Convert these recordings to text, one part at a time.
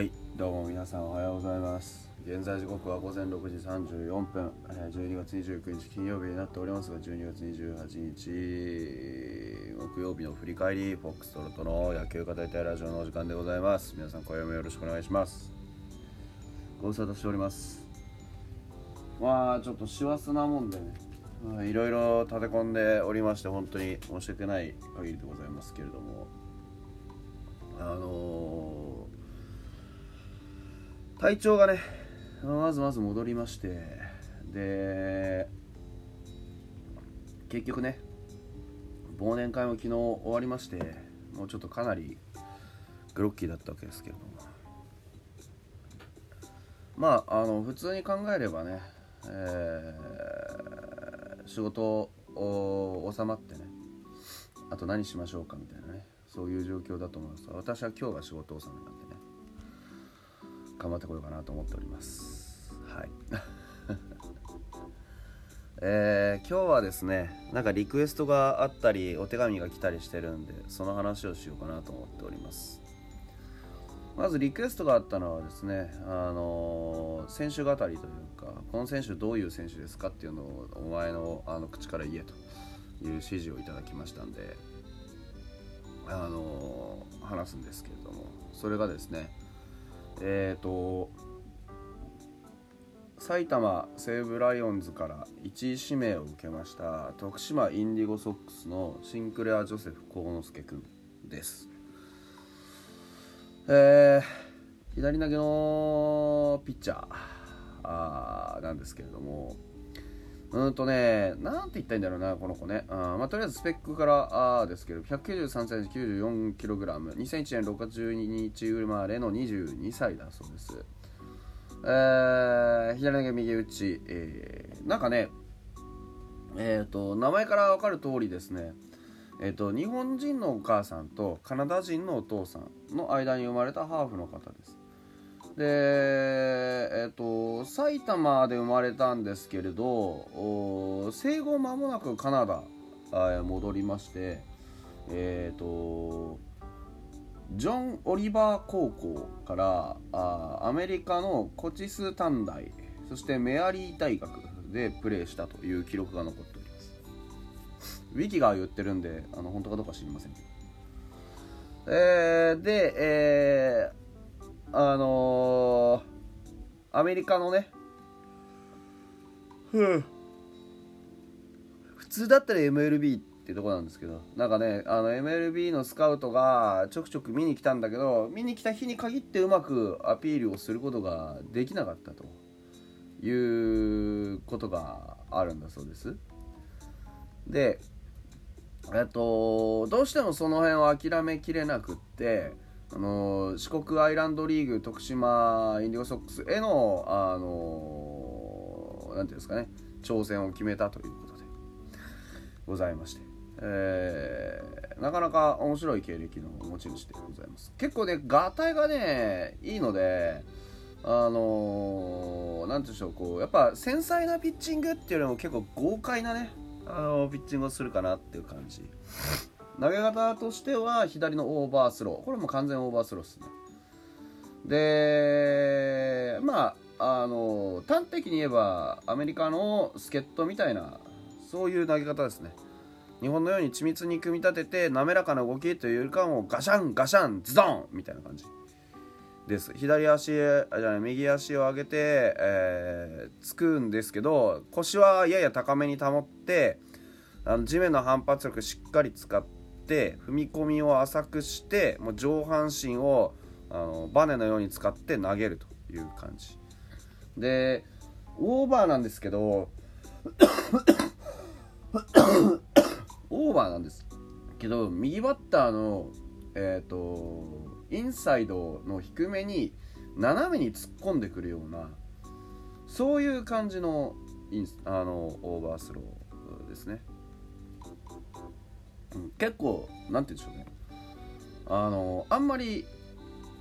はいどうも皆さんおはようございます。現在時刻は午前6時34分。え12月29日金曜日になっておりますが12月28日木曜日の振り返りフォックストロットの野球語りたいラジオのお時間でございます。皆さん今夜もよろしくお願いします。ご無沙汰しております。まあちょっと師走なもんでねまあいろいろ立て込んでおりまして本当に申し訳ない限りでございますけれども。あのー体調がねまずまず戻りましてで結局ね忘年会も昨日終わりましてもうちょっとかなりグロッキーだったわけですけれども。まああの普通に考えればね、えー仕事収まってねあと何しましょうかみたいなねそういう状況だと思います。私は今日が仕事納めなんで。頑張ってこようかなと思っております。はい。えー今日はですねなんかリクエストがあったりお手紙が来たりしてるんでその話をしようかなと思っております。まずリクエストがあったのはですねあのー選手語りというかこの選手どういう選手ですかっていうのをお前のあの口から言えという指示をいただきましたんであのー話すんですけれどもそれがですねえっ、と埼玉西武ライオンズから1位指名を受けました徳島インディゴソックスのシンクレア・ジョセフ幸之助君です。えー左投げのピッチャーあーなんですけれどもうんとね、なんて言ったいんだろうな、この子ね。あまあ、とりあえずスペックからあですけど、193センチ 94kg、2001年6月12日生まれの22歳だそうです。えー、左投げ右打ち、えー、なんかね、えー、と名前から分かる通りですね、えー、と日本人のお母さんとカナダ人のお父さんの間に生まれたハーフの方ですでえっ、と埼玉で生まれたんですけれど生後間もなくカナダへ戻りましてえっ、とジョン・オリバー高校からあアメリカのコチス短大そしてメアリー大学でプレーしたという記録が残っております。ウィキが言ってるんであの本当かどうか知りませんけど。えー、で、えーあのーアメリカのね、ふう。普通だったら MLB ってとこなんですけど、なんかね、あの MLB のスカウトがちょくちょく見に来たんだけど、見に来た日に限ってうまくアピールをすることができなかったということがあるんだそうです。で、えっと、どうしてもその辺を諦めきれなくって、あの四国アイランドリーグ徳島インディゴソックスへの、あのなんていうんですかね、挑戦を決めたということでございまして、えーなかなか面白い経歴の持ち主でございます。結構ね、ガタイがね、いいので、あのなんていうんでしょう、こう、やっぱ繊細なピッチングっていうよりも結構豪快なね、あのピッチングをするかなっていう感じ。投げ方としては左のオーバースロー。これも完全オーバースローですね。でまああの端的に言えばアメリカの助っ人みたいなそういう投げ方ですね。日本のように緻密に組み立てて滑らかな動きというよりかもうガシャンガシャンズドンみたいな感じ。です。左足あじゃない右足を上げて、えーつくんですけど腰はやや高めに保ってあの地面の反発力しっかり使って踏み込みを浅くしてもう上半身をあのバネのように使って投げるという感じ。でオーバーなんですけどオーバーなんですけど右バッターのえっ、とインサイドの低めに斜めに突っ込んでくるようなそういう感じのインスあのオーバースローですね。結構なんて言うんでしょうね。あのあんまり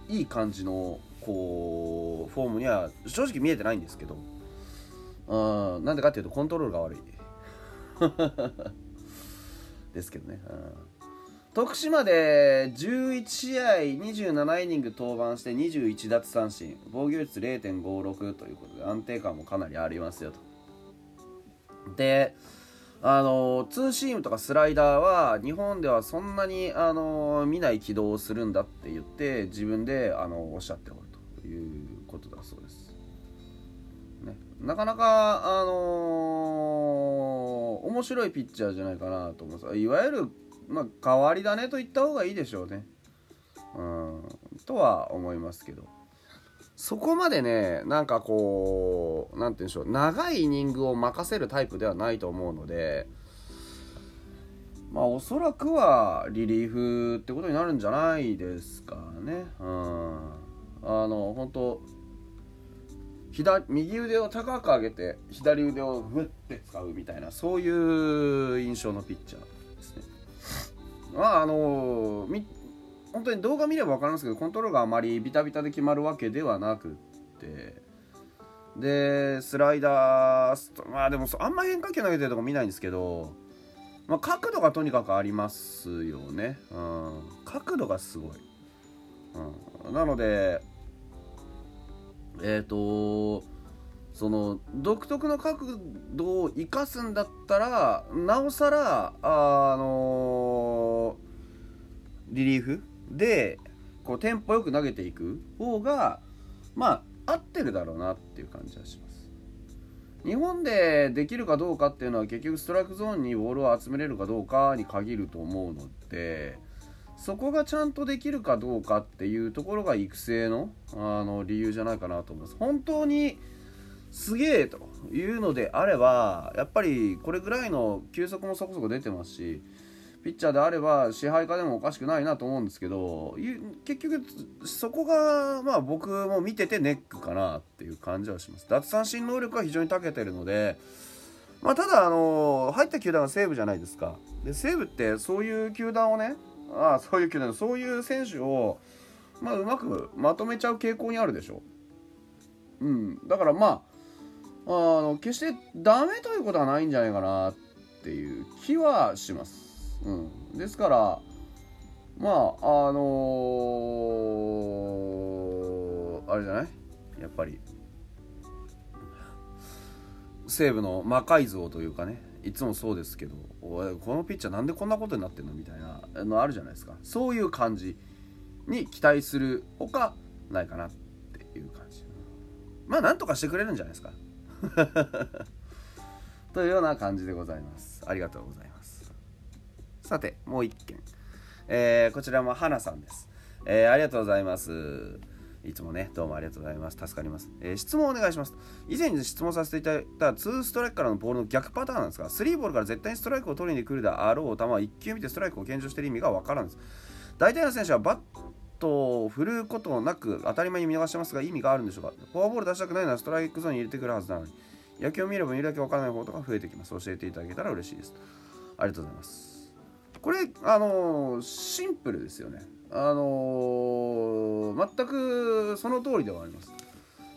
いい感じのこうフォームには正直見えてないんですけど。うんなんでかっていうとコントロールが悪い。ですけどね、うん。徳島で11試合27イニング登板して21奪三振。防御率0.56ということで安定感もかなりありますよと。であのツーシームとかスライダーは日本ではそんなにあの見ない軌道をするんだって言って自分であのおっしゃっておるということだそうです、ね、なかなかあの面白いピッチャーじゃないかなと思いますいわゆるまあ、変わり種と言った方がいいでしょうね。うん、とは思いますけど。そこまでね、なんかこう、なんて言うんでしょう、長いイニングを任せるタイプではないと思うので、まあおそらくはリリーフってことになるんじゃないですかね。うん。あの、本当左右腕を高く上げて左腕をグッて使うみたいなそういう印象のピッチャーですねまああのみ本当に動画見れば分かりますけどコントロールがあまりビタビタで決まるわけではなくって。でスライダーまあでもあんま変化球投げてるとこ見ないんですけど、まあ、角度がとにかくありますよね、うん、角度がすごい、うん、なのでえっ、ー、とその独特の角度を生かすんだったらなおさらあのー、リリーフでこうテンポよく投げていく方がまあ合ってるだろうなっていう感じはします。日本でできるかどうかっていうのは結局ストライクゾーンにボールを集めれるかどうかに限ると思うのでそこがちゃんとできるかどうかっていうところが育成のあの理由じゃないかなと思います。本当にすげえというのであればやっぱりこれぐらいの球速もそこそこ出てますしピッチャーであれば支配下でもおかしくないなと思うんですけど結局そこがまあ僕も見ててネックかなっていう感じはします。奪三振能力は非常に長けてるのでまあ、ただあの入った球団は西武じゃないですか。で西武ってそういう球団をねああそういう球団そういう選手をまあうまくまとめちゃう傾向にあるでしょ。うん。だからまああの決してダメということはないんじゃないかなっていう気はします。うん、ですからまああのー、あれじゃない？やっぱり。西武の魔改造というかね。いつもそうですけどこのピッチャーなんでこんなことになってんの？みたいなのあるじゃないですか。そういう感じに期待するほかないかなっていう感じ。まあなんとかしてくれるんじゃないですか。というような感じでございます。ありがとうございます。さて、もう一件。えー、こちらも花さんです。えー、ありがとうございます。いつもね、どうもありがとうございます。助かります。えー、質問お願いします。以前に質問させていただいた2ストライクからのボールの逆パターンなんですが、3ボールから絶対にストライクを取りに来るであろう球は1球見てストライクを検証している意味がわからんです。大体の選手はバットを振ることなく当たり前に見逃してますが意味があるんでしょうかフォアボール出したくないならストライクゾーンに入れてくるはずなのに野球を見れば見るだけ分からないことが増えてきます教えていただけたら嬉しいですありがとうございますこれあのー、シンプルですよね。あの、全くその通りではあります。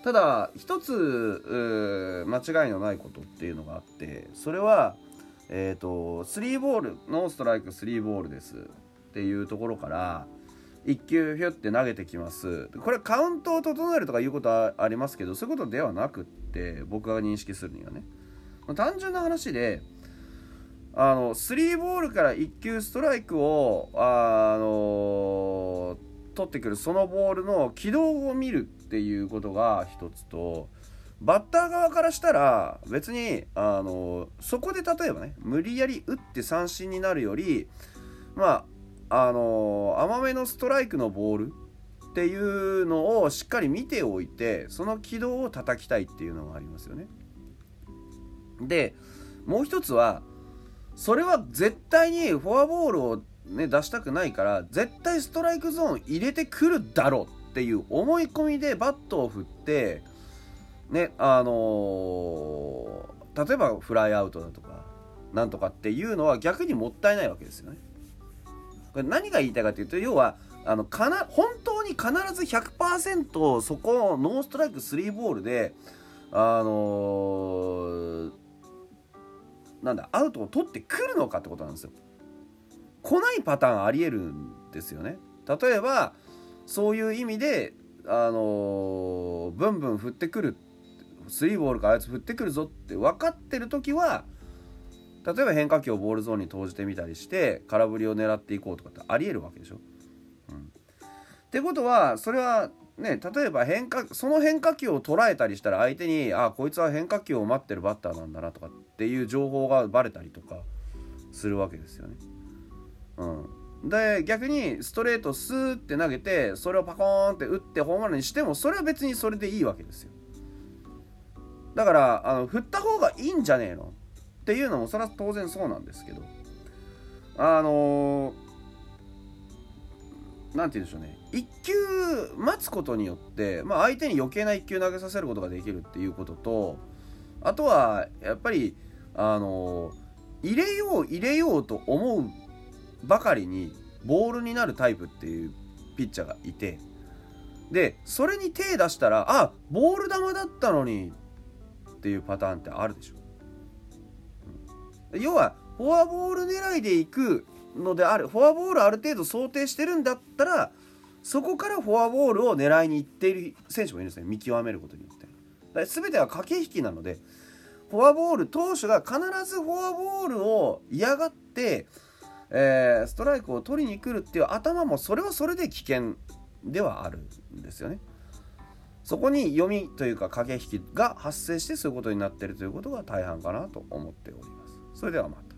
ただ一つ間違いのないことっていうのがあってそれはえっ、ー、と3ボールノーストライク3ボールです。っていうところから1球ひょって投げてきます。これカウントを整えるとかいうことはありますけどそういうことではなくって僕が認識するにはね。単純な話であの3ボールから1球ストライクをあの取ってくるそのボールの軌道を見るっていうことが一つとバッター側からしたら別にあのそこで例えばね無理やり打って三振になるよりまああの甘めのストライクのボールっていうのをしっかり見ておいてその軌道を叩きたいっていうのがありますよね。でもう一つはそれは絶対にフォアボールを、ね、出したくないから絶対ストライクゾーン入れてくるだろうっていう思い込みでバットを振ってねあのー、例えばフライアウトだとかなんとかっていうのは逆にもったいないわけですよね。これ何が言いたいかというと要はあのかな本当に必ず100%そこをノーストライク3ボールであのー、なんだアウトを取ってくるのかってことなんですよ。来ないパターンありえるんですよね。例えばそういう意味であのー、ブンブン振ってくるスリーボールかあいつ振ってくるぞって分かってる時は例えば変化球をボールゾーンに投じてみたりして空振りを狙っていこうとかってありえるわけでしょ。うん、ってことはそれはね例えば変化その変化球を捉えたりしたら相手にあこいつは変化球を待ってるバッターなんだなとかっっていう情報がバレたりとかするわけですよね。うん、で逆にストレートスーって投げてそれをパコーンって打ってホームランにしてもそれは別にそれでいいわけですよ。だからあの振った方がいいんじゃねえの？っていうのもそれは当然そうなんですけどあの何、て言うんでしょうね1球待つことによって、まあ、相手に余計な1球投げさせることができるっていうこととあとはやっぱりあの入れよう入れようと思うばかりにボールになるタイプっていうピッチャーがいてでそれに手出したらあボール球だったのにっていうパターンってあるでしょ。要はフォアボール狙いでいくのであるフォアボールある程度想定してるんだったらそこからフォアボールを狙いにいっている選手もいるんですね。見極めることによって。全ては駆け引きなのでフォアボール投手が必ずフォアボールを嫌がって、えー、ストライクを取りに来るっていう頭もそれはそれで危険ではあるんですよね。そこに読みというか駆け引きが発生してそういうことになっているということが大半かなと思っております。それではまた。